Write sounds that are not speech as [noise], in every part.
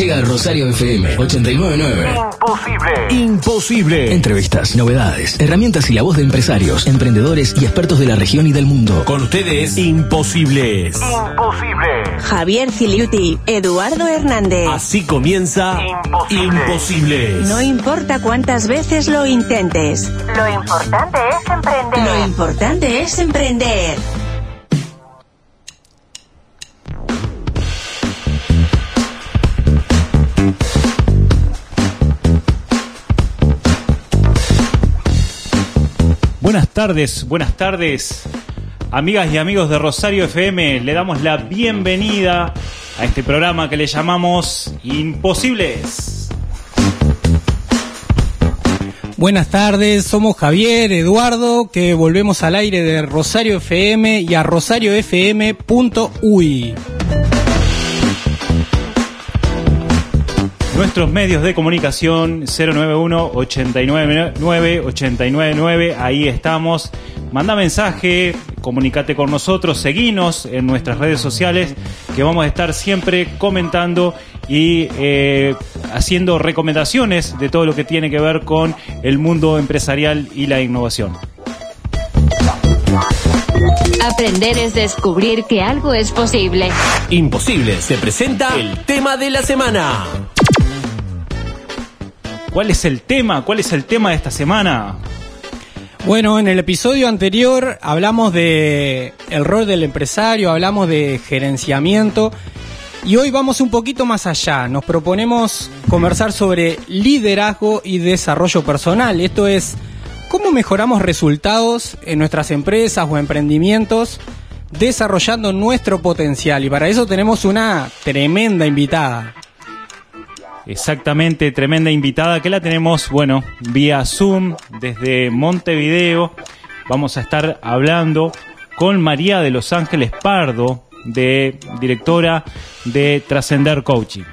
Llega a Rosario FM 899. Imposible. Imposible. Entrevistas, novedades, herramientas y la voz de empresarios, emprendedores y expertos de la región y del mundo. Con ustedes, Imposibles. Imposible. Javier Ciliuti, Eduardo Hernández. Así comienza Imposible. Imposibles. No importa cuántas veces lo intentes. Lo importante es emprender. Lo importante es emprender. Buenas tardes, buenas tardes, amigas y amigos de Rosario FM. Le damos la bienvenida a este programa que le llamamos Imposibles. Buenas tardes, somos Javier, Eduardo, que volvemos al aire de Rosario FM y a rosariofm.uy. Nuestros medios de comunicación 091-899-899, ahí estamos. Manda mensaje, comunícate con nosotros, seguinos en nuestras redes sociales, que vamos a estar siempre comentando y eh, haciendo recomendaciones de todo lo que tiene que ver con el mundo empresarial y la innovación. Aprender es descubrir que algo es posible. Imposibles. Se presenta el tema de la semana. ¿Cuál es el tema? ¿Cuál es el tema de esta semana? Bueno, en el episodio anterior hablamos de el rol del empresario, hablamos de gerenciamiento y hoy vamos un poquito más allá. Nos proponemos conversar sobre liderazgo y desarrollo personal. Esto es cómo mejoramos resultados en nuestras empresas o emprendimientos desarrollando nuestro potencial. Y para eso tenemos una tremenda invitada. Exactamente, tremenda invitada que la tenemos, bueno, vía Zoom desde Montevideo. Vamos a estar hablando con María de Los Ángeles Pardo, de directora de Trascender Coaching.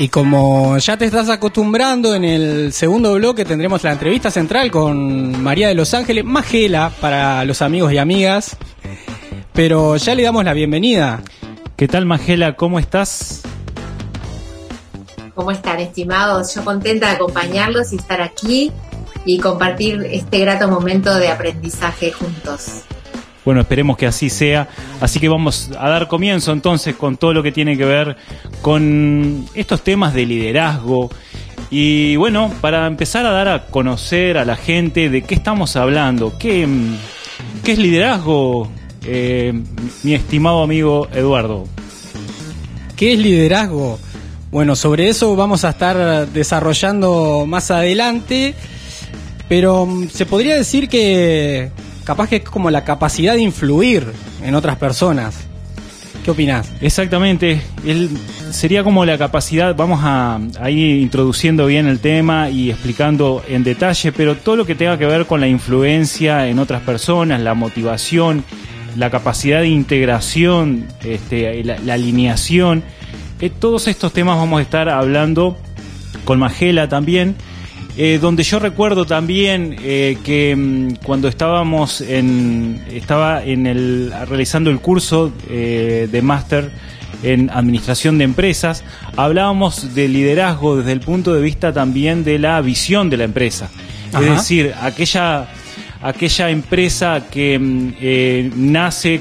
Y como ya te estás acostumbrando, en el segundo bloque tendremos la entrevista central con María de Los Ángeles, Magela para los amigos y amigas. Pero ya le damos la bienvenida. ¿Qué tal, Magela? ¿Cómo estás? ¿Cómo están, estimados? Yo contenta de acompañarlos y estar aquí y compartir este grato momento de aprendizaje juntos. Bueno, esperemos que así sea. Así que vamos a dar comienzo entonces con todo lo que tiene que ver con estos temas de liderazgo. Y bueno, para empezar a dar a conocer a la gente de qué estamos hablando, qué, qué es liderazgo, eh, mi estimado amigo Eduardo. ¿Qué es liderazgo? Bueno, sobre eso vamos a estar desarrollando más adelante, pero mm, se podría decir que capaz que es como la capacidad de influir en otras personas. ¿Qué opinás? Exactamente, él sería como la capacidad, vamos a, a ir introduciendo bien el tema y explicando en detalle, pero todo lo que tenga que ver con la influencia en otras personas, la motivación, la capacidad de integración, este, la, la alineación, eh, todos estos temas vamos a estar hablando con Magela también. Eh, donde yo recuerdo también eh, que mm, cuando estábamos en estaba en el realizando el curso eh, de máster en administración de empresas hablábamos de liderazgo desde el punto de vista también de la visión de la empresa Ajá. es decir aquella aquella empresa que mm, eh, nace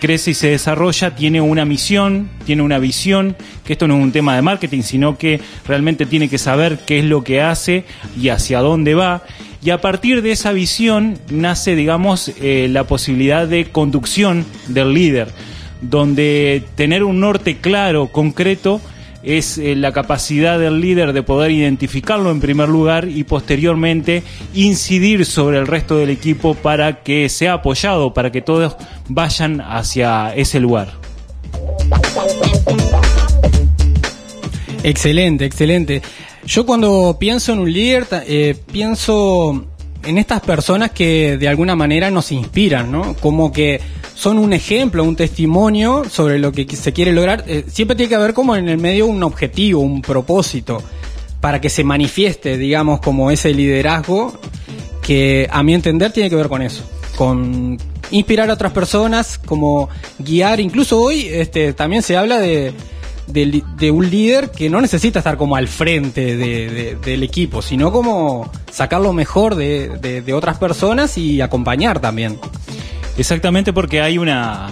crece y se desarrolla, tiene una misión, tiene una visión, que esto no es un tema de marketing, sino que realmente tiene que saber qué es lo que hace y hacia dónde va. Y a partir de esa visión nace, digamos, eh, la posibilidad de conducción del líder, donde tener un norte claro, concreto, es eh, la capacidad del líder de poder identificarlo en primer lugar y posteriormente incidir sobre el resto del equipo para que sea apoyado, para que todos vayan hacia ese lugar. Excelente, excelente. Yo cuando pienso en un líder, eh, pienso en estas personas que de alguna manera nos inspiran, ¿no? Como que son un ejemplo, un testimonio sobre lo que se quiere lograr. Eh, siempre tiene que haber como en el medio un objetivo, un propósito, para que se manifieste, digamos, como ese liderazgo que a mi entender tiene que ver con eso, con inspirar a otras personas, como guiar. Incluso hoy este, también se habla de, de, un líder que no necesita estar como al frente de- de- del equipo, sino como sacar lo mejor de otras personas y acompañar también. Exactamente porque hay una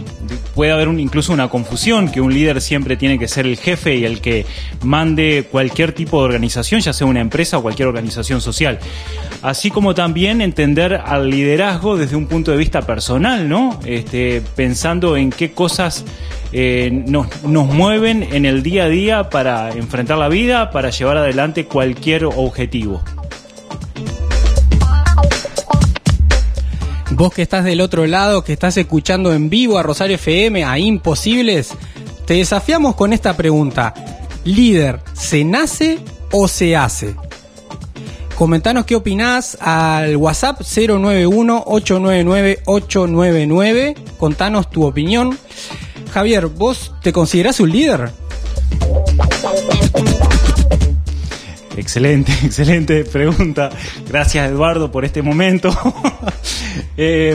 puede haber un- incluso una confusión que un líder siempre tiene que ser el jefe y el que mande cualquier tipo de organización, ya sea una empresa o cualquier organización social. Así como también entender al liderazgo desde un punto de vista personal, ¿no? Este, pensando en qué cosas eh, nos, nos mueven en el día a día para enfrentar la vida, para llevar adelante cualquier objetivo. Vos que estás del otro lado, que estás escuchando en vivo a Rosario FM, a Imposibles, te desafiamos con esta pregunta. ¿Líder se nace o se hace? Comentanos qué opinás al WhatsApp 091-899-899. Contanos tu opinión. Javier, ¿vos te considerás un líder? Excelente, [laughs] excelente pregunta. Gracias Eduardo por este momento. [laughs] Eh,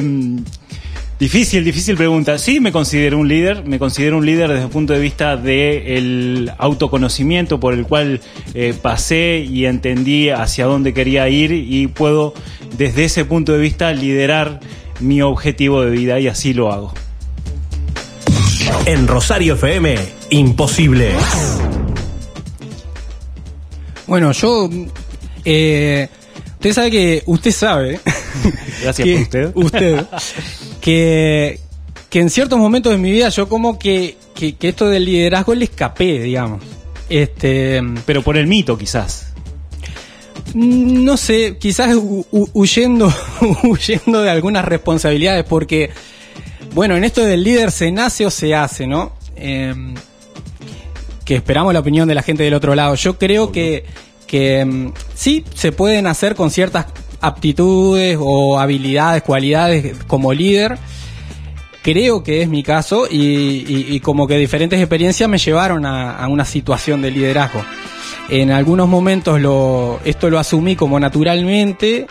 difícil, difícil pregunta. Sí, me considero un líder. Me considero un líder desde el punto de vista del autoconocimiento por el cual eh, pasé y entendí hacia dónde quería ir y puedo desde ese punto de vista liderar mi objetivo de vida y así lo hago. En Rosario FM, imposible. Bueno, yo... eh, usted sabe que... Usted sabe... [laughs] Gracias que- por usted. Usted. que, que en ciertos momentos de mi vida yo como que, que, que esto del liderazgo le escapé, digamos. Este, Pero por el mito quizás. no sé, quizás hu- hu- huyendo, [laughs] huyendo de algunas responsabilidades, porque, bueno, en esto del líder se nace o se hace, ¿no? Em, que esperamos la opinión de la gente del otro lado. Yo creo que, que mm, sí se pueden hacer con ciertas aptitudes o habilidades, cualidades como líder. Creo que es mi caso y, y- y como que diferentes experiencias me llevaron a, a una situación de liderazgo. En algunos momentos lo, esto lo asumí como naturalmente,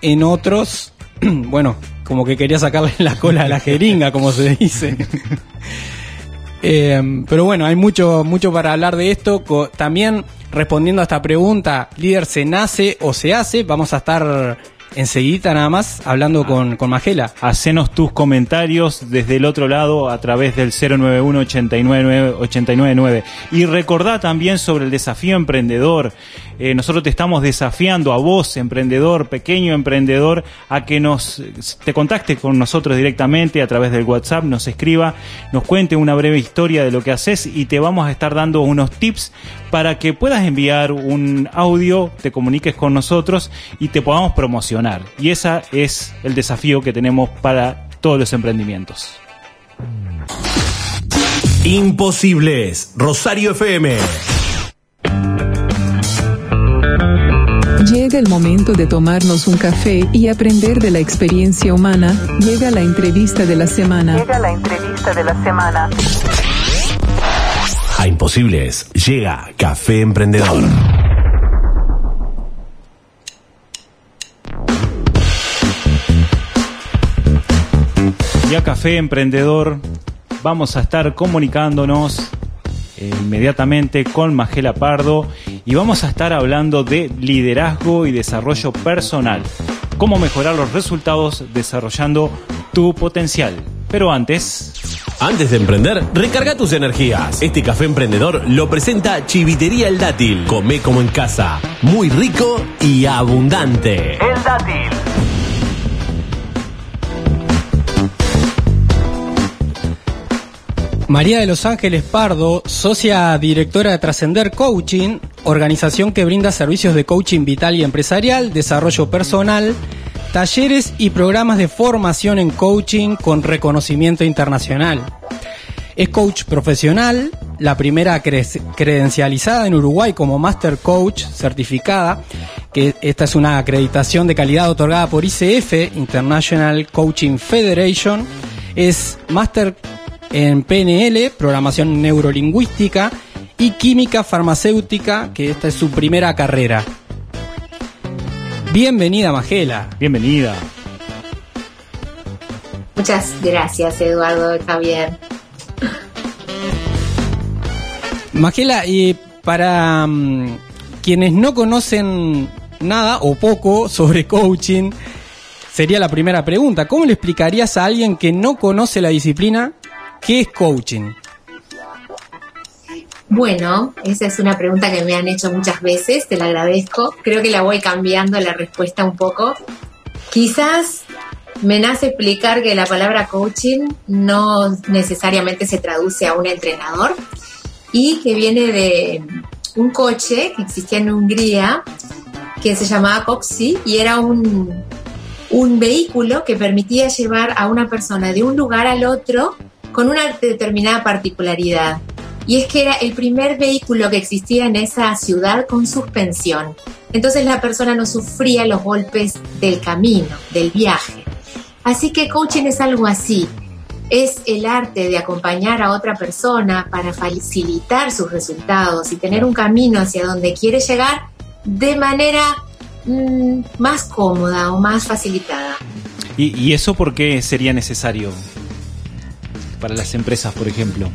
en otros, [clears throat] bueno, como que quería sacarle [laughs] la cola a la jeringa, como se dice. [laughs] Eh, pero bueno, hay mucho, mucho para hablar de esto. También respondiendo a esta pregunta, líder se nace o se hace, vamos a estar enseguida nada más hablando con, con Magela. Hacenos tus comentarios desde el otro lado a través del 091-899-899. Y recordá también sobre el desafío emprendedor. Eh, nosotros te estamos desafiando a vos, emprendedor, pequeño emprendedor, a que nos te contacte con nosotros directamente a través del WhatsApp, nos escriba, nos cuente una breve historia de lo que haces y te vamos a estar dando unos tips para que puedas enviar un audio, te comuniques con nosotros y te podamos promocionar. Y ese es el desafío que tenemos para todos los emprendimientos. Imposibles. Rosario FM. Llega el momento de tomarnos un café y aprender de la experiencia humana. Llega la entrevista de la semana. Llega la entrevista de la semana. A Imposibles llega Café Emprendedor. A Café Emprendedor vamos a estar comunicándonos eh, inmediatamente con Magela Pardo y vamos a estar hablando de liderazgo y desarrollo personal. Cómo mejorar los resultados desarrollando tu potencial. Pero antes, Antes de emprender, recarga tus energías. Este café emprendedor lo presenta Chivitería El Dátil. Come como en casa. Muy rico y abundante. El dátil. María de los Ángeles Pardo, socia directora de Trascender Coaching, organización que brinda servicios de coaching vital y empresarial, desarrollo personal, talleres y programas de formación en coaching con reconocimiento internacional. Es coach profesional, la primera cre- credencializada en Uruguay como Master Coach certificada, que esta es una acreditación de calidad otorgada por ICF, International Coaching Federation. Es Master en PNL, programación neurolingüística y química farmacéutica, que esta es su primera carrera. Bienvenida, Magela. bienvenida. Muchas gracias, Eduardo, Javier. Magela, y para mm, quienes no conocen nada o poco sobre coaching, sería la primera pregunta. ¿Cómo le explicarías a alguien que no conoce la disciplina qué es coaching? Bueno, esa es una pregunta que me han hecho muchas veces, te la agradezco. Creo que la voy cambiando la respuesta un poco. Quizás me nace explicar que la palabra coaching no necesariamente se traduce a un entrenador y que viene de un coche que existía en Hungría que se llamaba Coxi y era un, un vehículo que permitía llevar a una persona de un lugar al otro con una determinada particularidad y es que era el primer vehículo que existía en esa ciudad con suspensión. Entonces la persona no sufría los golpes del camino, del viaje. Así que coaching es algo así. Es el arte de acompañar a otra persona para facilitar sus resultados y tener un camino hacia donde quiere llegar de manera mm, más cómoda o más facilitada. ¿Y, ¿Y eso por qué sería necesario para las empresas, por ejemplo?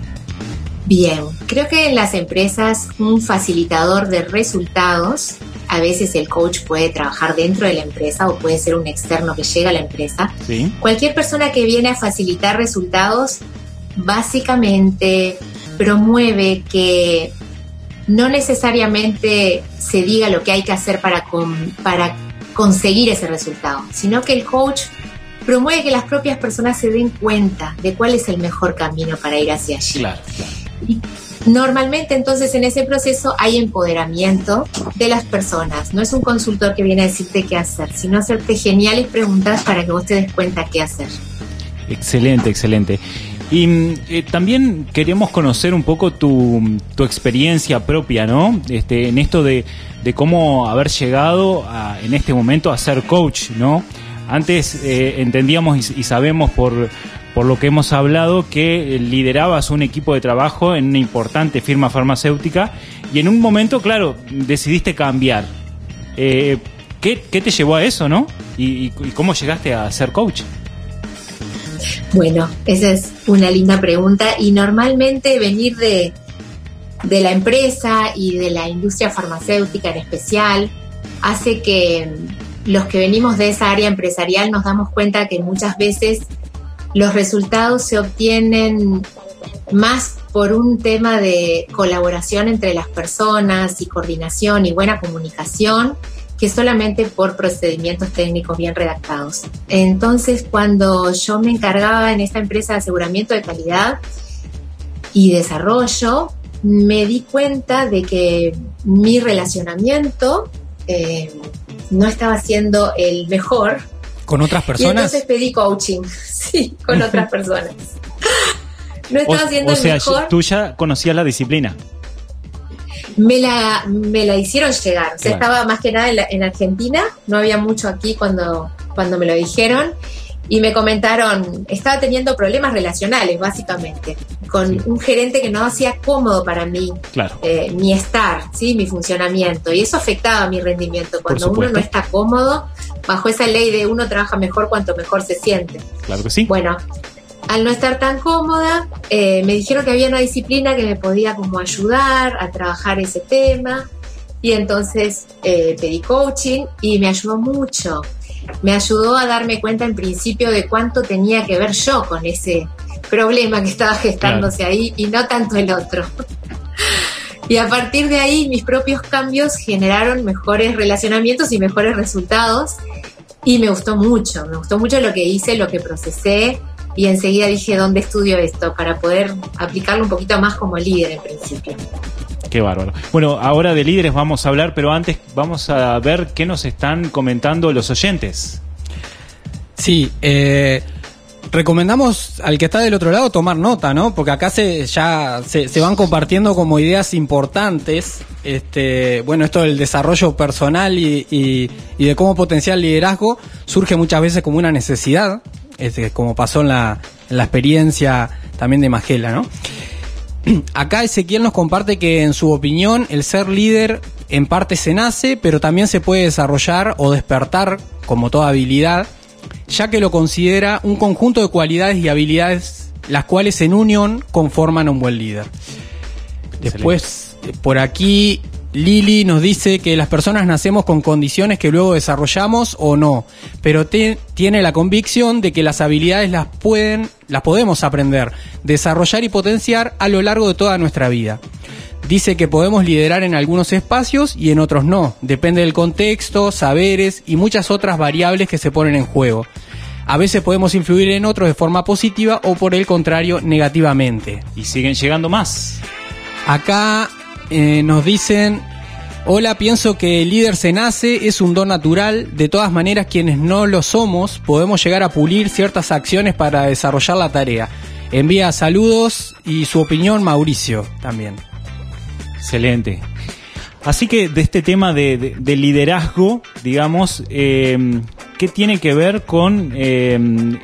Bien, creo que en las empresas un facilitador de resultados, a veces el coach puede trabajar dentro de la empresa o puede ser un externo que llega a la empresa. Cualquier persona que viene a facilitar resultados básicamente promueve que no necesariamente se diga lo que hay que hacer para, para conseguir ese resultado, sino que el coach promueve que las propias personas se den cuenta de cuál es el mejor camino para ir hacia allí. Claro, claro. Normalmente entonces en ese proceso hay empoderamiento de las personas. No es un consultor que viene a decirte qué hacer, sino hacerte geniales preguntas para que vos te des cuenta qué hacer. Excelente, excelente. Y eh, también queremos conocer un poco tu, tu experiencia propia, ¿no? Este, en esto de, de cómo haber llegado a, en este momento a ser coach, ¿no? Antes eh, entendíamos y, sabemos por, por lo que hemos hablado, que liderabas un equipo de trabajo en una importante firma farmacéutica y en un momento, claro, decidiste cambiar. Eh, ¿qué, ¿qué, te llevó a eso, no? ¿Y, ¿Y, cómo llegaste a ser coach? Bueno, esa es una linda pregunta y normalmente venir de, de la empresa y de la industria farmacéutica en especial hace que los que venimos de esa área empresarial nos damos cuenta que muchas veces los resultados se obtienen más por un tema de colaboración entre las personas y coordinación y buena comunicación que solamente por procedimientos técnicos bien redactados. Entonces, cuando yo me encargaba en esta empresa de aseguramiento de calidad y desarrollo, me di cuenta de que mi relacionamiento eh, no estaba siendo el mejor ¿Con otras personas? Y entonces pedí coaching, [laughs] sí, con otras personas. No estaba haciendo o sea, mejor. tú ya conocías la disciplina. Me la, me la hicieron llegar. O sea, claro. estaba más que nada en, la, en, Argentina, no había mucho aquí cuando, cuando me lo dijeron. Y me comentaron, estaba teniendo problemas relacionales, básicamente, con sí. un gerente que no hacía cómodo para mí claro. eh, mi estar, ¿sí? mi funcionamiento. Y eso afectaba mi rendimiento. Cuando uno no está cómodo, bajo esa ley de uno trabaja mejor cuanto mejor se siente. Claro que sí. Bueno, al no estar tan cómoda, eh, me dijeron que había una disciplina que me podía como ayudar a trabajar ese tema. Y entonces eh, pedí coaching y me ayudó mucho. Me ayudó a darme cuenta en principio de cuánto tenía que ver yo con ese problema que estaba gestándose claro. ahí y no tanto el otro. [laughs] Y a partir de ahí mis propios cambios generaron mejores relacionamientos y mejores resultados. Y me gustó mucho, me gustó mucho lo que hice, lo que procesé. Y enseguida dije, ¿dónde estudio esto? Para poder aplicarlo un poquito más como líder en principio. Qué bárbaro. Bueno, ahora de líderes vamos a hablar, pero antes vamos a ver qué nos están comentando los oyentes. Sí, eh, recomendamos al que está del otro lado tomar nota, ¿no? Porque acá se ya se, van compartiendo como ideas importantes. Este, bueno, esto del desarrollo personal y, de cómo potenciar el liderazgo surge muchas veces como una necesidad, este, como pasó la, en la experiencia también de Magela, ¿no? [clears throat] Acá Ezequiel nos comparte que en su opinión el ser líder en parte se nace, pero también se puede desarrollar o despertar como toda habilidad ya que lo considera un conjunto de cualidades y habilidades las cuales en unión conforman a un buen líder. Después, por aquí, Lili nos dice que las personas nacemos con condiciones que luego desarrollamos o no, pero te- tiene la convicción de que las habilidades las pueden, las podemos aprender, desarrollar y potenciar a lo largo de toda nuestra vida. Dice que podemos liderar en algunos espacios y en otros no. Depende del contexto, saberes y muchas otras variables que se ponen en juego. A veces podemos influir en otros de forma positiva o por el contrario negativamente. Y siguen llegando más. Acá eh, nos dicen, hola, pienso que el líder se nace, es un don natural, de todas maneras quienes no lo somos podemos llegar a pulir ciertas acciones para desarrollar la tarea. Envía saludos y su opinión Mauricio también. Excelente. Así que de este tema de, de- de liderazgo, digamos, eh, ¿qué tiene que ver con eh,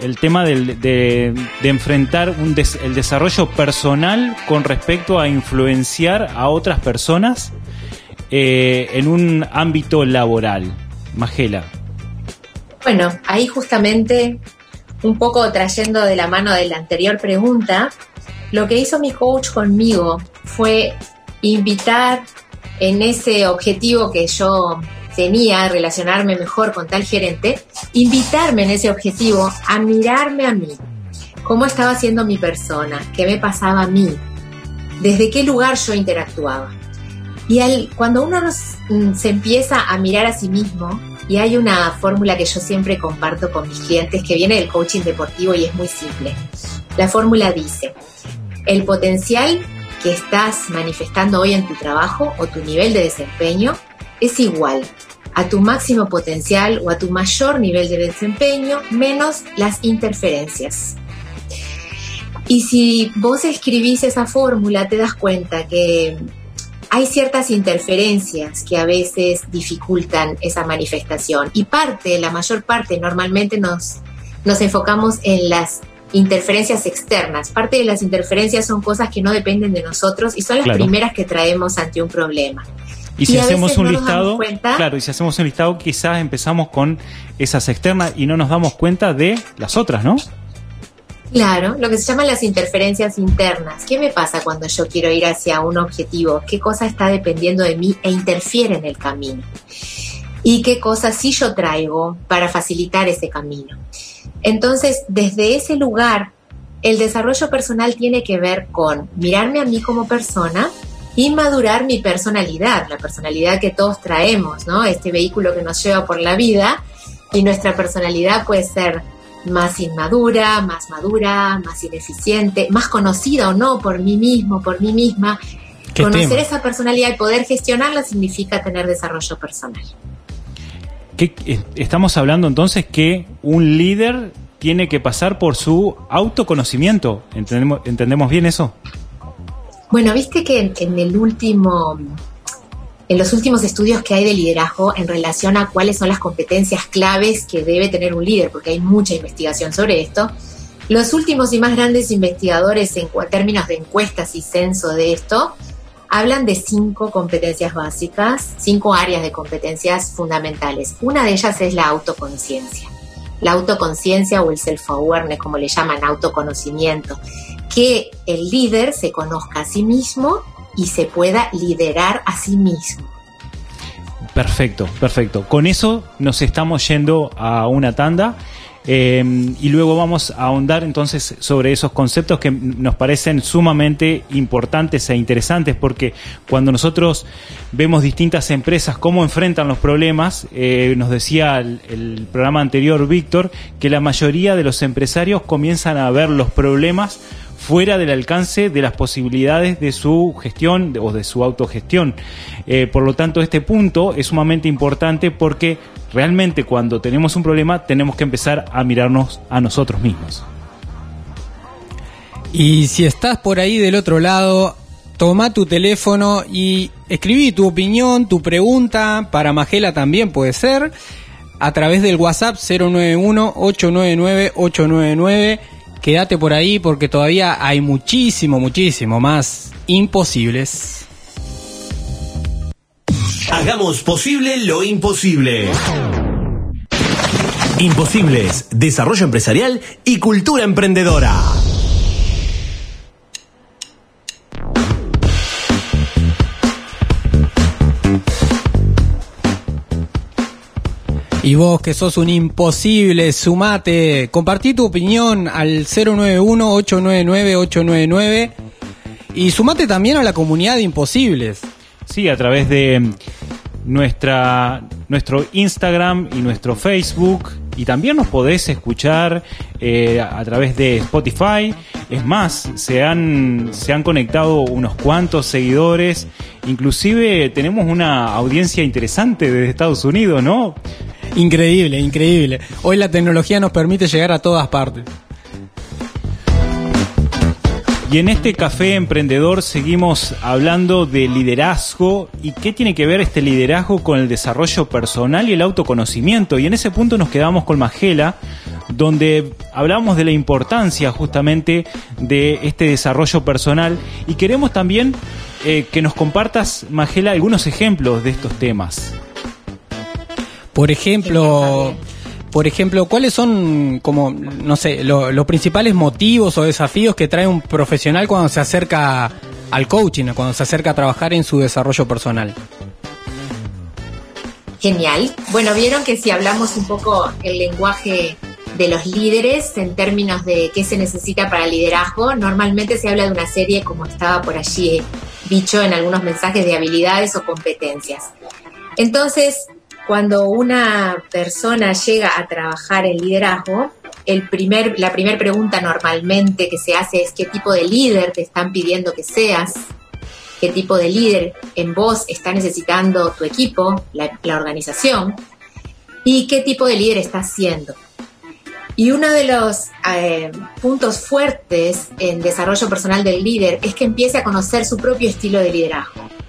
el tema de, enfrentar el desarrollo personal con respecto a influenciar a otras personas eh, en un ámbito laboral? Magela. Bueno, ahí justamente, un poco trayendo de la mano de la anterior pregunta, lo que hizo mi coach conmigo fue invitar en ese objetivo que yo tenía, relacionarme mejor con tal gerente, invitarme en ese objetivo a mirarme a mí, cómo estaba siendo mi persona, qué me pasaba a mí, desde qué lugar yo interactuaba. Y cuando uno mm, se empieza a mirar a sí mismo, y hay una fórmula que yo siempre comparto con mis clientes que viene del coaching deportivo y es muy simple. La fórmula dice, el potencial que estás manifestando hoy en tu trabajo o tu nivel de desempeño es igual a tu máximo potencial o a tu mayor nivel de desempeño menos las interferencias. Y si vos escribís esa fórmula, te das cuenta que hay ciertas interferencias que a veces dificultan esa manifestación. Y parte, la mayor parte, normalmente nos, nos enfocamos en las interferencias externas. Parte de las interferencias son cosas que no dependen de nosotros y son las Claro. primeras que traemos ante un problema. Y si Y hacemos un no listado, claro, y si hacemos un listado, quizás empezamos con esas externas y no nos damos cuenta de las otras, ¿no? Claro, lo que se llaman las interferencias internas. ¿Qué me pasa cuando yo quiero ir hacia un objetivo? ¿Qué cosa está dependiendo de mí e interfiere en el camino? ¿Y qué cosas sí yo traigo para facilitar ese camino? Entonces, desde ese lugar, el desarrollo personal tiene que ver con mirarme a mí como persona y madurar mi personalidad, la personalidad que todos traemos, ¿no? Este vehículo que nos lleva por la vida y nuestra personalidad puede ser más inmadura, más madura, más ineficiente, más conocida o no por mí mismo, por mí misma. ¿Qué Conocer tema? esa personalidad y poder gestionarla significa tener desarrollo personal. ¿Qué- eh, estamos hablando entonces que un líder tiene que pasar por su autoconocimiento. ¿Entendemos, ¿entendemos bien eso? Bueno, viste que en, el último, en los últimos estudios que hay de liderazgo en relación a cuáles son las competencias claves que debe tener un líder, porque hay mucha investigación sobre esto, los últimos y más grandes investigadores en términos de encuestas y censo de esto hablan de cinco competencias básicas, cinco áreas de competencias fundamentales. Una de ellas es la autoconciencia. La autoconciencia o el self-awareness, como le llaman, autoconocimiento que el líder se conozca a sí mismo y se pueda liderar a sí mismo. Perfecto, perfecto. Con eso nos estamos yendo a una tanda eh, y luego vamos a ahondar entonces sobre esos conceptos que nos parecen sumamente importantes e interesantes porque cuando nosotros vemos distintas empresas cómo enfrentan los problemas, eh, nos decía el, el programa anterior Víctor que la mayoría de los empresarios comienzan a ver los problemas fuera del alcance de las posibilidades de su gestión o de su autogestión. Eh, por lo tanto, este punto es sumamente importante porque realmente cuando tenemos un problema tenemos que empezar a mirarnos a nosotros mismos. Y si estás por ahí del otro lado, toma tu teléfono y escribí tu opinión, tu pregunta, para Magela también puede ser, a través del WhatsApp 091-899-899. Quédate por ahí porque todavía hay muchísimo, muchísimo más imposibles. Hagamos posible lo imposible. Imposibles, desarrollo empresarial y cultura emprendedora. Y vos que sos un imposible, sumate, compartí tu opinión al 091-899-899 y sumate también a la comunidad de imposibles. Sí, a través de nuestra, nuestro Instagram y nuestro Facebook. Y también nos podés escuchar eh, a través de Spotify. Es más, se han, se han conectado unos cuantos seguidores. Inclusive tenemos una audiencia interesante desde Estados Unidos, ¿no? Increíble, increíble. Hoy la tecnología nos permite llegar a todas partes. Y en este café emprendedor seguimos hablando de liderazgo y qué tiene que ver este liderazgo con el desarrollo personal y el autoconocimiento. Y en ese punto nos quedamos con Magela, donde hablamos de la importancia justamente de este desarrollo personal y queremos también eh, que nos compartas, Magela, algunos ejemplos de estos temas. Por ejemplo, por ejemplo, ¿cuáles son, como, no sé, los principales motivos o desafíos que trae un profesional cuando se acerca al coaching, cuando se acerca a trabajar en su desarrollo personal? Genial. Bueno, vieron que si hablamos un poco el lenguaje de los líderes en términos de qué se necesita para liderazgo, normalmente se habla de una serie, como estaba por allí dicho en algunos mensajes, de habilidades o competencias. Entonces, cuando una persona llega a trabajar en liderazgo, el primer, la primera pregunta normalmente que se hace es qué tipo de líder te están pidiendo que seas, qué tipo de líder en vos está necesitando tu equipo, la, organización, y qué tipo de líder estás siendo. Y uno de los eh, puntos fuertes en desarrollo personal del líder es que empiece a conocer su propio estilo de liderazgo.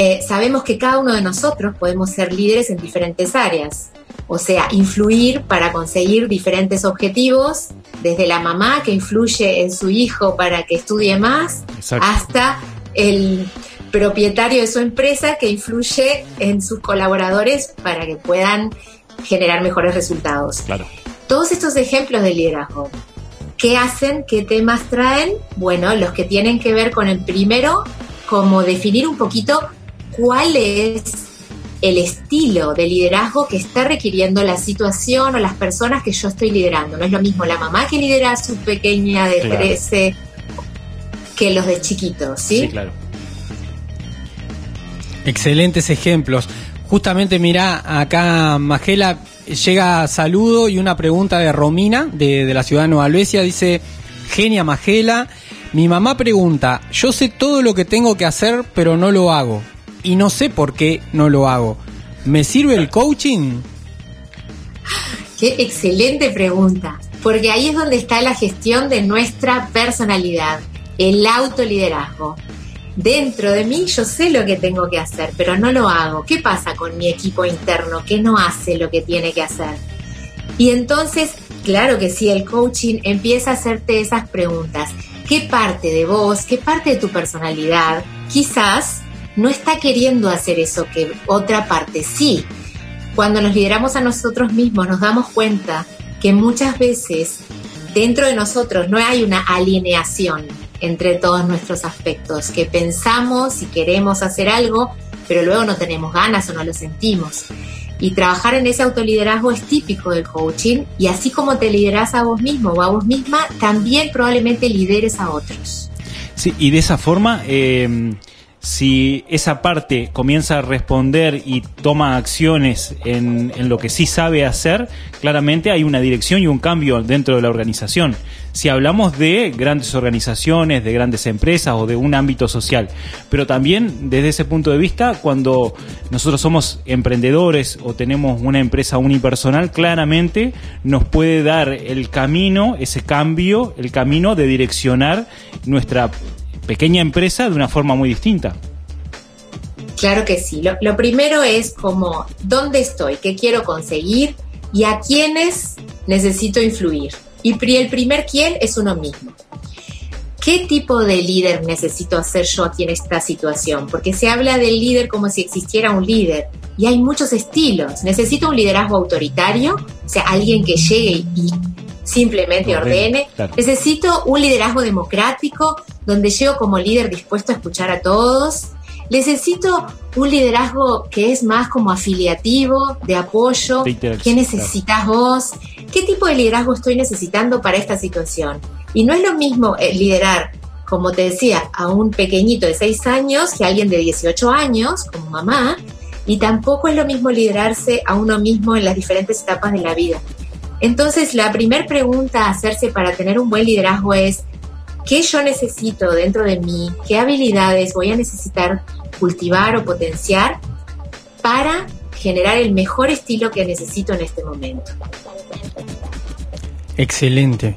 Eh, sabemos que cada uno de nosotros podemos ser líderes en diferentes áreas, o sea, influir para conseguir diferentes objetivos, desde la mamá que influye en su hijo para que estudie más, hasta el propietario de su empresa que influye en sus colaboradores para que puedan generar mejores resultados. Claro. Todos estos ejemplos de liderazgo, ¿qué hacen? ¿Qué temas traen? Bueno, los que tienen que ver con el primero, como definir un poquito cuál es el estilo de liderazgo que está requiriendo la situación o las personas que yo estoy liderando. No es lo mismo la mamá que lidera a su pequeña de 13 que los de chiquitos, ¿sí? Sí, claro. Excelentes ejemplos. Justamente mira, acá Magela llega saludo y una pregunta de Romina, de, de la ciudad de Nueva Albesia, dice, genia Magela, mi mamá pregunta, yo sé todo lo que tengo que hacer, pero no lo hago y no sé por qué no lo hago. ¿Me sirve el coaching? Qué excelente pregunta, porque ahí es donde está la gestión de nuestra personalidad, el autoliderazgo. Dentro de mí yo sé lo que tengo que hacer, pero no lo hago. ¿Qué pasa con mi equipo interno que no hace lo que tiene que hacer? Y entonces, claro que sí, el coaching empieza a hacerte esas preguntas. ¿Qué parte de vos, qué parte de tu personalidad quizás no está queriendo hacer eso que otra parte sí. Cuando nos lideramos a nosotros mismos nos damos cuenta que muchas veces dentro de nosotros no hay una alineación entre todos nuestros aspectos, que pensamos y queremos hacer algo, pero luego no tenemos ganas o no lo sentimos. Y trabajar en ese autoliderazgo es típico del coaching y así como te lideras a vos mismo o a vos misma, también probablemente lideres a otros. Sí, y de esa forma... Eh si esa parte comienza a responder y toma acciones en, lo que sí sabe hacer, claramente hay una dirección y un cambio dentro de la organización. Si hablamos de grandes organizaciones, de grandes empresas o de un ámbito social, pero también desde ese punto de vista, cuando nosotros somos emprendedores o tenemos una empresa unipersonal, claramente nos puede dar el camino, ese cambio, el camino de direccionar nuestra pequeña empresa de una forma muy distinta. Claro que sí. Lo, primero es como, ¿dónde estoy? ¿Qué quiero conseguir? ¿Y a quiénes necesito influir? Y el primer quién es uno mismo. ¿Qué tipo de líder necesito hacer yo aquí en esta situación? Porque se habla del líder como si existiera un líder, y hay muchos estilos. Necesito un liderazgo autoritario, o sea, alguien que llegue y simplemente ordene. Necesito un liderazgo democrático, donde llego como líder dispuesto a escuchar a todos. Necesito un liderazgo que es más como afiliativo, de apoyo. ¿Qué necesitas vos? ¿Qué tipo de liderazgo estoy necesitando para esta situación? Y no es lo mismo eh, liderar, como te decía, a un pequeñito de 6 años que a alguien de 18 años, como mamá, y tampoco es lo mismo liderarse a uno mismo en las diferentes etapas de la vida. Entonces, la primera pregunta a hacerse para tener un buen liderazgo es, ¿qué yo necesito dentro de mí? ¿Qué habilidades voy a necesitar cultivar o potenciar para generar el mejor estilo que necesito en este momento? Excelente,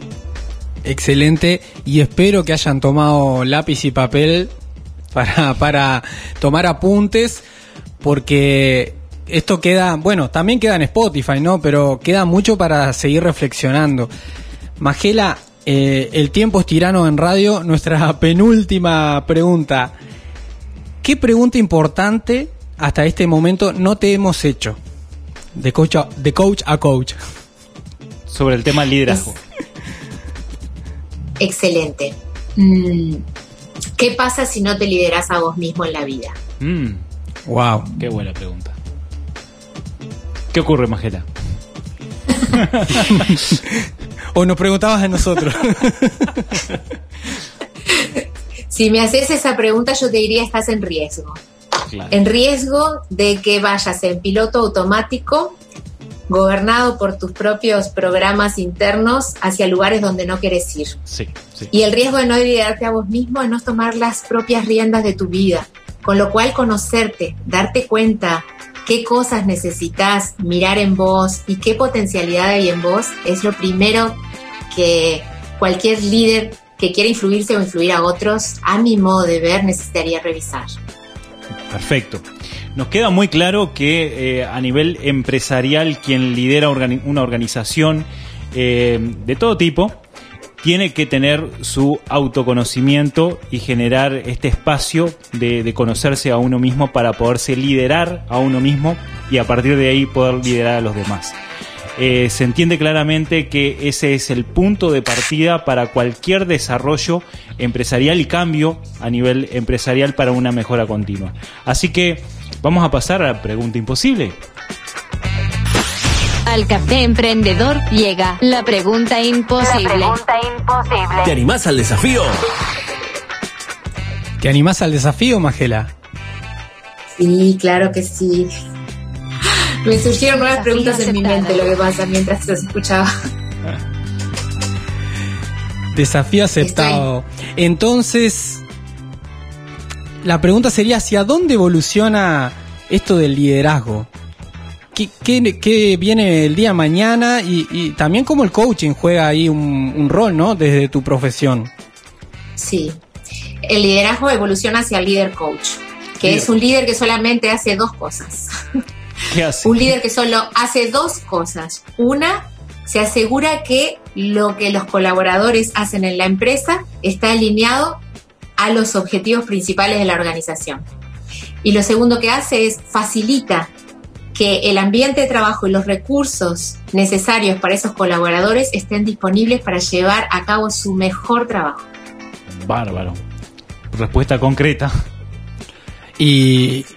excelente y espero que hayan tomado lápiz y papel para, para tomar apuntes porque esto queda, bueno, también queda en Spotify, ¿no? Pero queda mucho para seguir reflexionando. Magela, eh, el tiempo es tirano en radio. [laughs] Nuestra penúltima pregunta. ¿Qué pregunta importante hasta este momento no te hemos hecho? De coach a, de coach, a coach. Sobre el tema liderazgo. Excelente. Mm, ¿Qué pasa si no te lideras a vos mismo en la vida? Wow. Mm. Qué buena pregunta. ¿Qué ocurre, Magela? [laughs] o nos preguntabas a nosotros. [laughs] si me haces esa pregunta, yo te diría estás en riesgo. En riesgo de que vayas en piloto automático, gobernado por tus propios programas internos hacia lugares donde no quieres ir. Sí, sí. Y el riesgo de no liderarte a vos mismo es no tomar las propias riendas de tu vida. Con lo cual, conocerte, darte cuenta qué cosas necesitas mirar en vos y qué potencialidad hay en vos es lo primero que cualquier líder que quiera influirse o influir a otros, a mi modo de ver, necesitaría revisar. Perfecto. Nos queda muy claro que eh, a nivel empresarial quien lidera una organización eh, de todo tipo tiene que tener su autoconocimiento y generar este espacio de, conocerse a uno mismo para poderse liderar a uno mismo y a partir de ahí poder liderar a los demás. Eh, se entiende claramente que ese es el punto de partida para cualquier desarrollo empresarial y cambio a nivel empresarial para una mejora continua. Así que vamos a pasar a la pregunta imposible. Al café emprendedor llega la pregunta imposible. La pregunta imposible. ¿Te animás al desafío? ¿Te animás al desafío, Magela? Sí, claro que sí. Me surgieron nuevas preguntas en mi mente, lo que pasa mientras los escuchaba. Desafío aceptado. Entonces, la pregunta sería, ¿hacia dónde evoluciona esto del liderazgo? ¿Qué, viene el día mañana y, también cómo el coaching juega ahí un, rol, ¿no? Desde tu profesión. Sí, el liderazgo evoluciona hacia el líder coach, que es un líder que solamente hace dos cosas. ¿Qué hace? Un líder que solo hace dos cosas. Una, se asegura que lo que los colaboradores hacen en la empresa está alineado a los objetivos principales de la organización. Y lo segundo que hace es facilita que el ambiente de trabajo y los recursos necesarios para esos colaboradores estén disponibles para llevar a cabo su mejor trabajo. Bárbaro. Respuesta concreta. Y,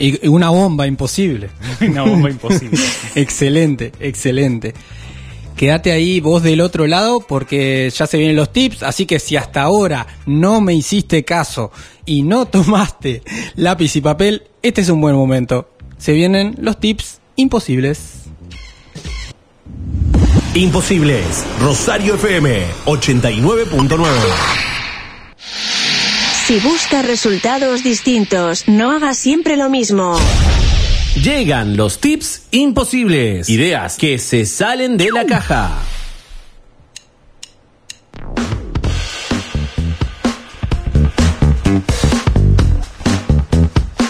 y una bomba imposible. [laughs] una bomba imposible. [laughs] excelente, excelente. Quédate ahí vos del otro lado porque ya se vienen los tips, así que si hasta ahora no me hiciste caso y no [laughs] tomaste lápiz y papel, este es un buen momento se vienen los tips imposibles. Imposibles, Rosario FM 89.9. Si buscas resultados distintos, no hagas siempre lo mismo. Llegan los tips imposibles, ideas que se salen de la caja.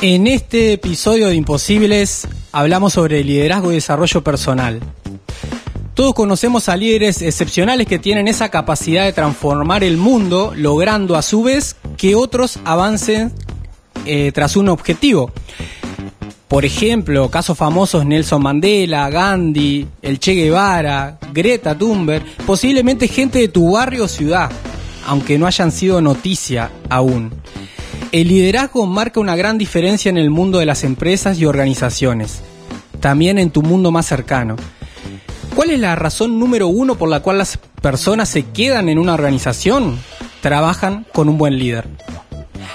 En este episodio de Imposibles hablamos sobre liderazgo y desarrollo personal. Todos conocemos a líderes excepcionales que tienen esa capacidad de transformar el mundo, logrando a su vez que otros avancen eh, tras un objetivo. Por ejemplo, casos famosos Nelson Mandela, Gandhi, el Che Guevara, Greta Thunberg, posiblemente gente de tu barrio o ciudad, aunque no hayan sido noticia aún. El liderazgo marca una gran diferencia en el mundo de las empresas y organizaciones, también en tu mundo más cercano. ¿Cuál es la razón número uno por la cual las personas se quedan en una organización? Trabajan con un buen líder.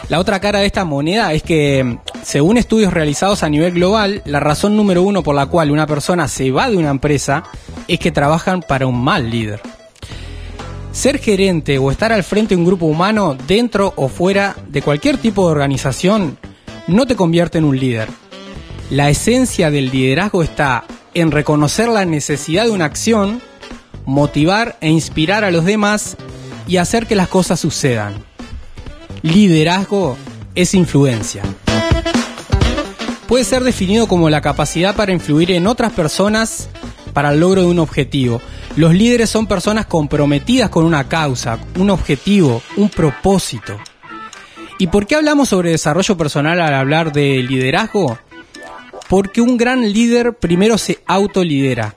La otra cara de esta moneda es que, según estudios realizados a nivel global, la razón número uno por la cual una persona se va de una empresa es que trabajan para un mal líder. Ser gerente o estar al frente de un grupo humano dentro o fuera de cualquier tipo de organización no te convierte en un líder. La esencia del liderazgo está en reconocer la necesidad de una acción, motivar e inspirar a los demás y hacer que las cosas sucedan. Liderazgo es influencia. Puede ser definido como la capacidad para influir en otras personas para el logro de un objetivo. Los líderes son personas comprometidas con una causa, un objetivo, un propósito. ¿Y por qué hablamos sobre desarrollo personal al hablar de liderazgo? Porque un gran líder primero se autolidera.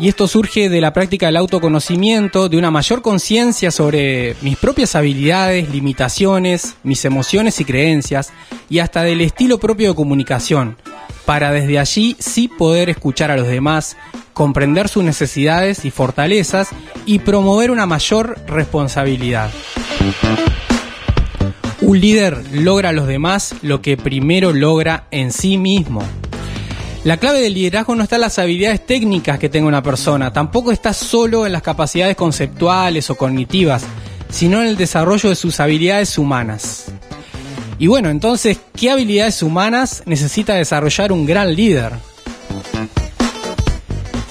Y esto surge de la práctica del autoconocimiento, de una mayor conciencia sobre mis propias habilidades, limitaciones, mis emociones y creencias, y hasta del estilo propio de comunicación, para desde allí sí poder escuchar a los demás, comprender sus necesidades y fortalezas y promover una mayor responsabilidad. Un líder logra a los demás lo que primero logra en sí mismo. La clave del liderazgo no está en las habilidades técnicas que tenga una persona, tampoco está solo en las capacidades conceptuales o cognitivas, sino en el desarrollo de sus habilidades humanas. Y bueno, entonces, ¿qué habilidades humanas necesita desarrollar un gran líder?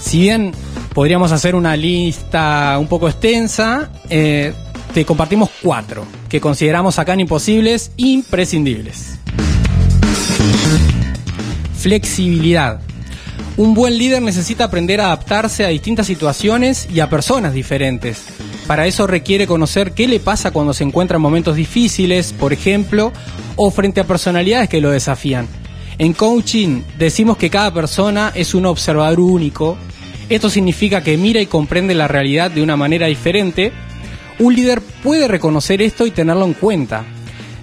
Si bien podríamos hacer una lista un poco extensa, eh, te compartimos cuatro que consideramos acá imposibles, imprescindibles. Flexibilidad. Un buen líder necesita aprender a adaptarse a distintas situaciones y a personas diferentes. Para eso requiere conocer qué le pasa cuando se encuentra en momentos difíciles, por ejemplo, o frente a personalidades que lo desafían. En coaching decimos que cada persona es un observador único. Esto significa que mira y comprende la realidad de una manera diferente. Un líder puede reconocer esto y tenerlo en cuenta.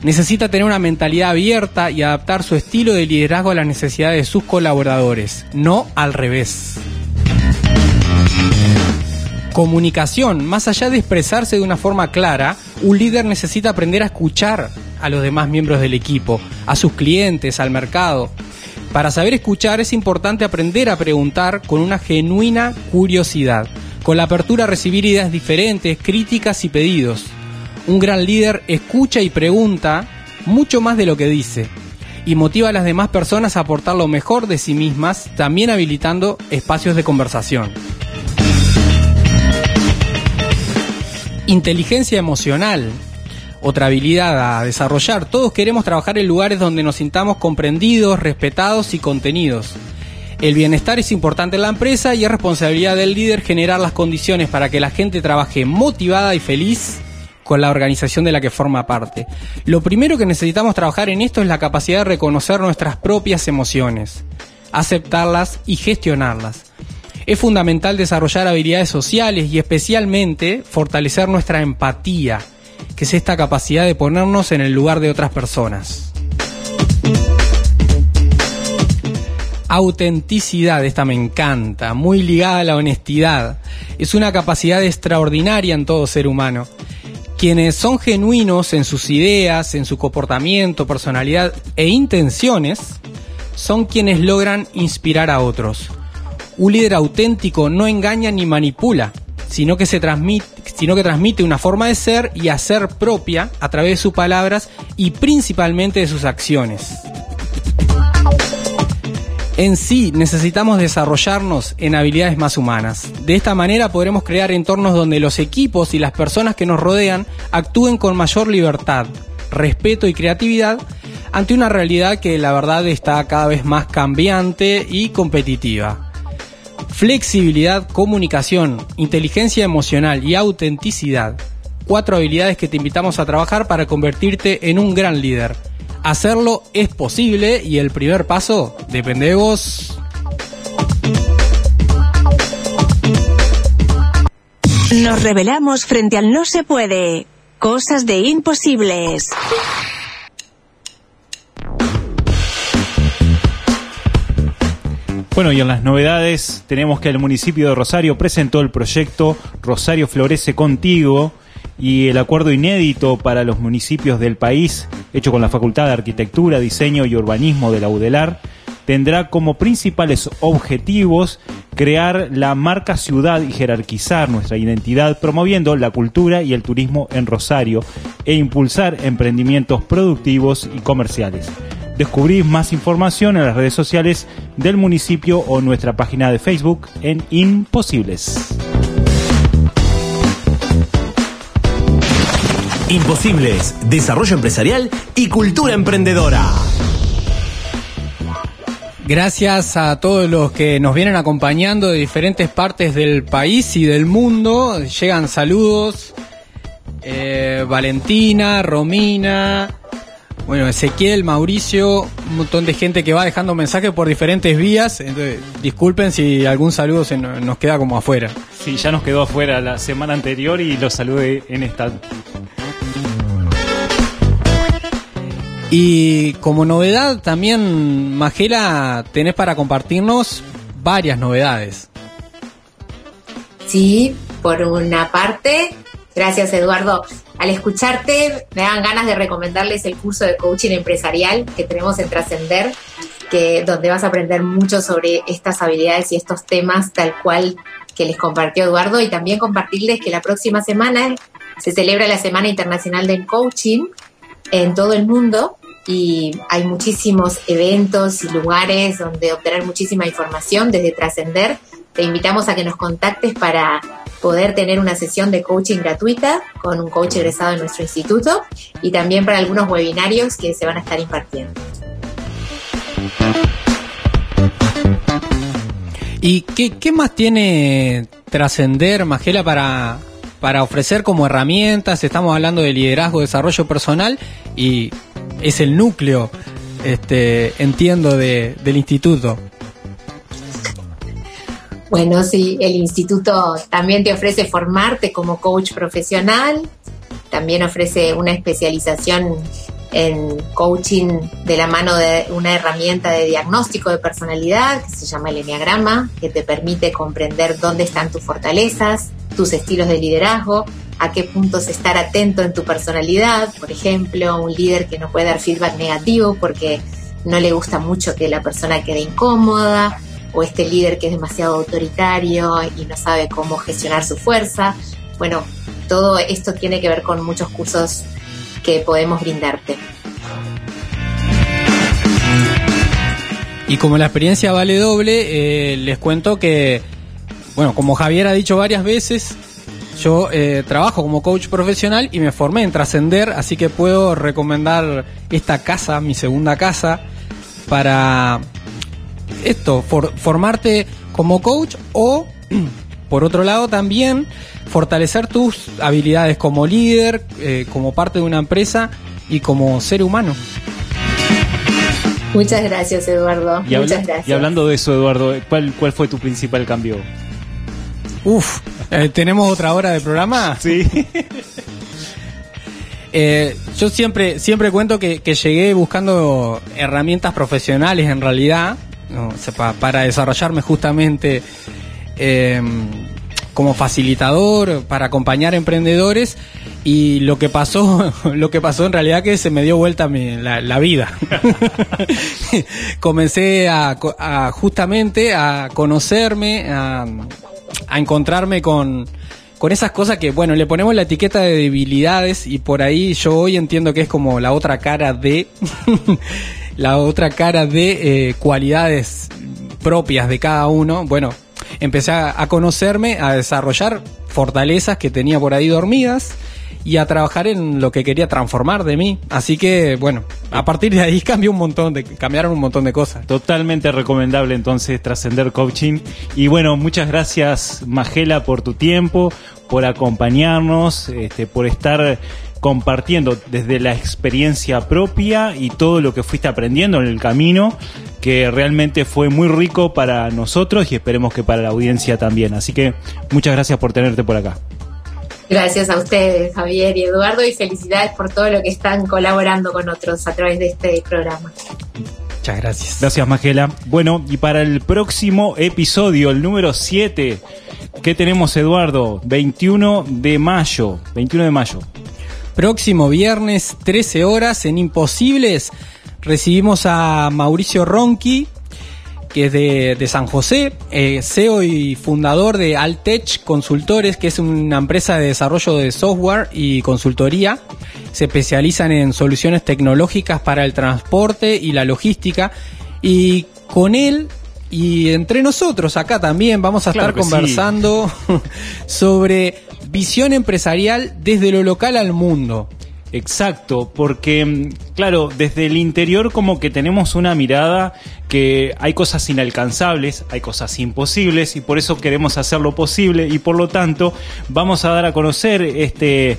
Necesita tener una mentalidad abierta y adaptar su estilo de liderazgo a las necesidades de sus colaboradores, no al revés. Comunicación. Más allá de expresarse de una forma clara, un líder necesita aprender a escuchar a los demás miembros del equipo, a sus clientes, al mercado. Para saber escuchar es importante aprender a preguntar con una genuina curiosidad, con la apertura a recibir ideas diferentes, críticas y pedidos. Un gran líder escucha y pregunta mucho más de lo que dice y motiva a las demás personas a aportar lo mejor de sí mismas, también habilitando espacios de conversación. Inteligencia emocional, otra habilidad a desarrollar. Todos queremos trabajar en lugares donde nos sintamos comprendidos, respetados y contenidos. El bienestar es importante en la empresa y es responsabilidad del líder generar las condiciones para que la gente trabaje motivada y feliz con la organización de la que forma parte. Lo primero que necesitamos trabajar en esto es la capacidad de reconocer nuestras propias emociones, aceptarlas y gestionarlas. Es fundamental desarrollar habilidades sociales y especialmente fortalecer nuestra empatía, que es esta capacidad de ponernos en el lugar de otras personas. Autenticidad, esta me encanta, muy ligada a la honestidad. Es una capacidad extraordinaria en todo ser humano quienes son genuinos en sus ideas, en su comportamiento, personalidad e intenciones, son quienes logran inspirar a otros. Un líder auténtico no engaña ni manipula, sino que, se transmite, sino que transmite una forma de ser y hacer propia a través de sus palabras y principalmente de sus acciones. En sí necesitamos desarrollarnos en habilidades más humanas. De esta manera podremos crear entornos donde los equipos y las personas que nos rodean actúen con mayor libertad, respeto y creatividad ante una realidad que la verdad está cada vez más cambiante y competitiva. Flexibilidad, comunicación, inteligencia emocional y autenticidad. Cuatro habilidades que te invitamos a trabajar para convertirte en un gran líder hacerlo es posible y el primer paso depende de vos. Nos revelamos frente al no se puede. Cosas de imposibles. Bueno, y en las novedades tenemos que el municipio de Rosario presentó el proyecto Rosario Florece Contigo y el acuerdo inédito para los municipios del país, hecho con la Facultad de Arquitectura, Diseño y Urbanismo de la UDELAR, tendrá como principales objetivos crear la marca ciudad y jerarquizar nuestra identidad promoviendo la cultura y el turismo en Rosario e impulsar emprendimientos productivos y comerciales. Descubrís más información en las redes sociales del municipio o nuestra página de Facebook en Imposibles. Imposibles, desarrollo empresarial y cultura emprendedora. Gracias a todos los que nos vienen acompañando de diferentes partes del país y del mundo. Llegan saludos. Eh, Valentina, Romina, bueno, Ezequiel, Mauricio, un montón de gente que va dejando mensajes por diferentes vías. Entonces, disculpen si algún saludo se no- nos queda como afuera. Sí, ya nos quedó afuera la semana anterior y los saludé en esta. Y como novedad también, Magela, tenés para compartirnos varias novedades. Sí, por una parte, gracias Eduardo. Al escucharte me dan ganas de recomendarles el curso de coaching empresarial que tenemos en Trascender, que donde vas a aprender mucho sobre estas habilidades y estos temas tal cual que les compartió Eduardo y también compartirles que la próxima semana se celebra la Semana Internacional del Coaching en todo el mundo y hay muchísimos eventos y lugares donde obtener muchísima información desde Trascender. Te invitamos a que nos contactes para poder tener una sesión de coaching gratuita con un coach egresado de nuestro instituto y también para algunos webinarios que se van a estar impartiendo. ¿Y qué, qué más tiene Trascender, Magela, para, para ofrecer como herramientas? Estamos hablando de liderazgo, desarrollo personal y es el núcleo, este, entiendo, de, del instituto. Bueno, sí, el instituto también te ofrece formarte como coach profesional, también ofrece una especialización en coaching de la mano de una herramienta de diagnóstico de personalidad que se llama el Enneagrama, que te permite comprender dónde están tus fortalezas, tus estilos de liderazgo, a qué puntos estar atento en tu personalidad. Por ejemplo, un líder que no puede dar feedback negativo porque no le gusta mucho que la persona quede incómoda, o este líder que es demasiado autoritario y no sabe cómo gestionar su fuerza. Bueno, todo esto tiene que ver con muchos cursos que podemos brindarte. Y como la experiencia vale doble, eh, les cuento que, bueno, como Javier ha dicho varias veces, yo eh, trabajo como coach profesional y me formé en Trascender, así que puedo recomendar esta casa, mi segunda casa, para esto, for- formarte como coach o, [clears throat] por otro lado, también fortalecer tus habilidades como líder, eh, como parte de una empresa y como ser humano. Muchas gracias, Eduardo. Y, habla- Muchas gracias. y hablando de eso, Eduardo, ¿cuál, ¿cuál fue tu principal cambio? Uf, eh, ¿tenemos otra hora de programa? [laughs] Sí. [laughs] Eh, yo siempre, siempre cuento que, que llegué buscando herramientas profesionales en realidad, ¿no? Para desarrollarme justamente eh, como facilitador, para acompañar emprendedores. Y lo que pasó, [laughs] lo que pasó en realidad que se me dio vuelta mi- la, vida. [laughs] Comencé a, co- a justamente a conocerme, a, a encontrarme con, con esas cosas que, bueno, le ponemos la etiqueta de debilidades y por ahí yo hoy entiendo que es como la otra cara de, [laughs] la otra cara de eh, cualidades propias de cada uno. Bueno, empecé a, conocerme, a desarrollar fortalezas que tenía por ahí dormidas y a trabajar en lo que quería transformar de mí. Así que, bueno, a partir de ahí [laughs] cambió un montón de, cambiaron un montón de cosas. Totalmente recomendable entonces trascender coaching. Y bueno, muchas gracias Magela por tu tiempo, por acompañarnos, este, por estar compartiendo desde la experiencia propia y todo lo que fuiste aprendiendo en el camino, que realmente fue muy rico para nosotros y esperemos que para la audiencia también. Así que muchas gracias por tenerte por acá. Gracias a ustedes, Javier y Eduardo, y felicidades por todo lo que están colaborando con otros a través de este programa. Muchas gracias. Gracias, Magela. Bueno, y para el próximo episodio, el número 7, ¿qué tenemos, Eduardo? 21 de mayo. 21 de mayo. Próximo viernes, 13 horas, en Imposibles, recibimos a Mauricio Ronqui, que es de, de San José, eh, CEO y fundador de Altech Consultores, que es una empresa de desarrollo de software y consultoría. Se especializan en soluciones tecnológicas para el transporte y la logística. Y con él y entre nosotros acá también vamos a Claro estar conversando [laughs] sobre visión empresarial desde lo local al mundo. Exacto, porque mm, claro, desde el interior como que tenemos una mirada que hay cosas inalcanzables, hay cosas imposibles y por eso queremos hacer lo posible y por lo tanto vamos a dar a conocer este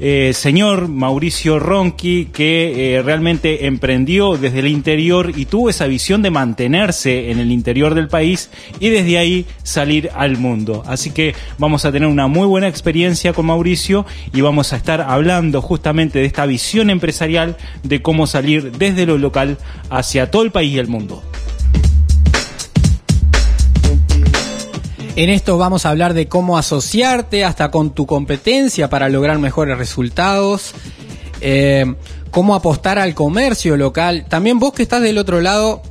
eh, señor Mauricio Ronqui que eh, realmente emprendió desde el interior y tuvo esa visión de mantenerse en el interior del país y desde ahí salir al mundo. Así que vamos a tener una muy buena experiencia con Mauricio y vamos a estar hablando justamente de esta visión empresarial de cómo salir desde lo local hacia todo el país y el mundo. En esto vamos a hablar de cómo asociarte hasta con tu competencia para lograr mejores resultados, eh, cómo apostar al comercio local. También vos que estás del otro lado,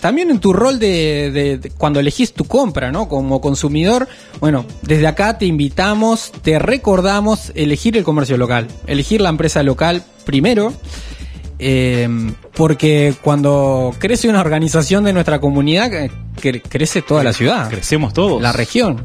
también en tu rol de, cuando elegís tu compra, ¿no? Como consumidor, bueno, desde acá te invitamos, te recordamos elegir el comercio local, elegir la empresa local primero. Eh, porque cuando crece una organización de nuestra comunidad, eh, cre- crece toda la ciudad. Crecemos todos. La región.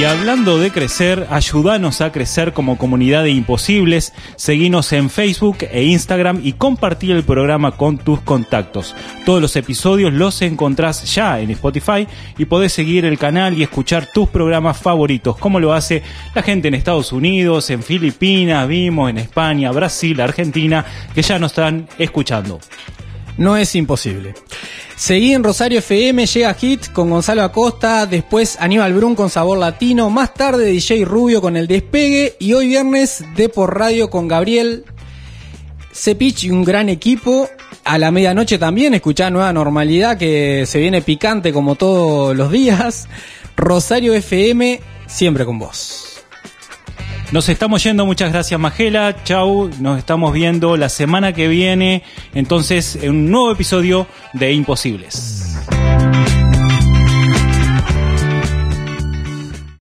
Y hablando de crecer, ayúdanos a crecer como comunidad de imposibles. Seguinos en Facebook e Instagram y compartir el programa con tus contactos. Todos los episodios los encontrás ya en Spotify y podés seguir el canal y escuchar tus programas favoritos, como lo hace la gente en Estados Unidos, en Filipinas, vimos en España, Brasil, Argentina, que ya nos están escuchando. No es imposible. Seguí en Rosario FM, llega Hit con Gonzalo Acosta, después Aníbal Brun con Sabor Latino, más tarde DJ Rubio con El Despegue y hoy viernes de por radio con Gabriel Cepich y un gran equipo. A la medianoche también escuchá Nueva Normalidad que se viene picante como todos los días. Rosario FM, siempre con vos. Nos estamos yendo, muchas gracias Magela, chau, nos estamos viendo la semana que viene, entonces en un nuevo episodio de Imposibles.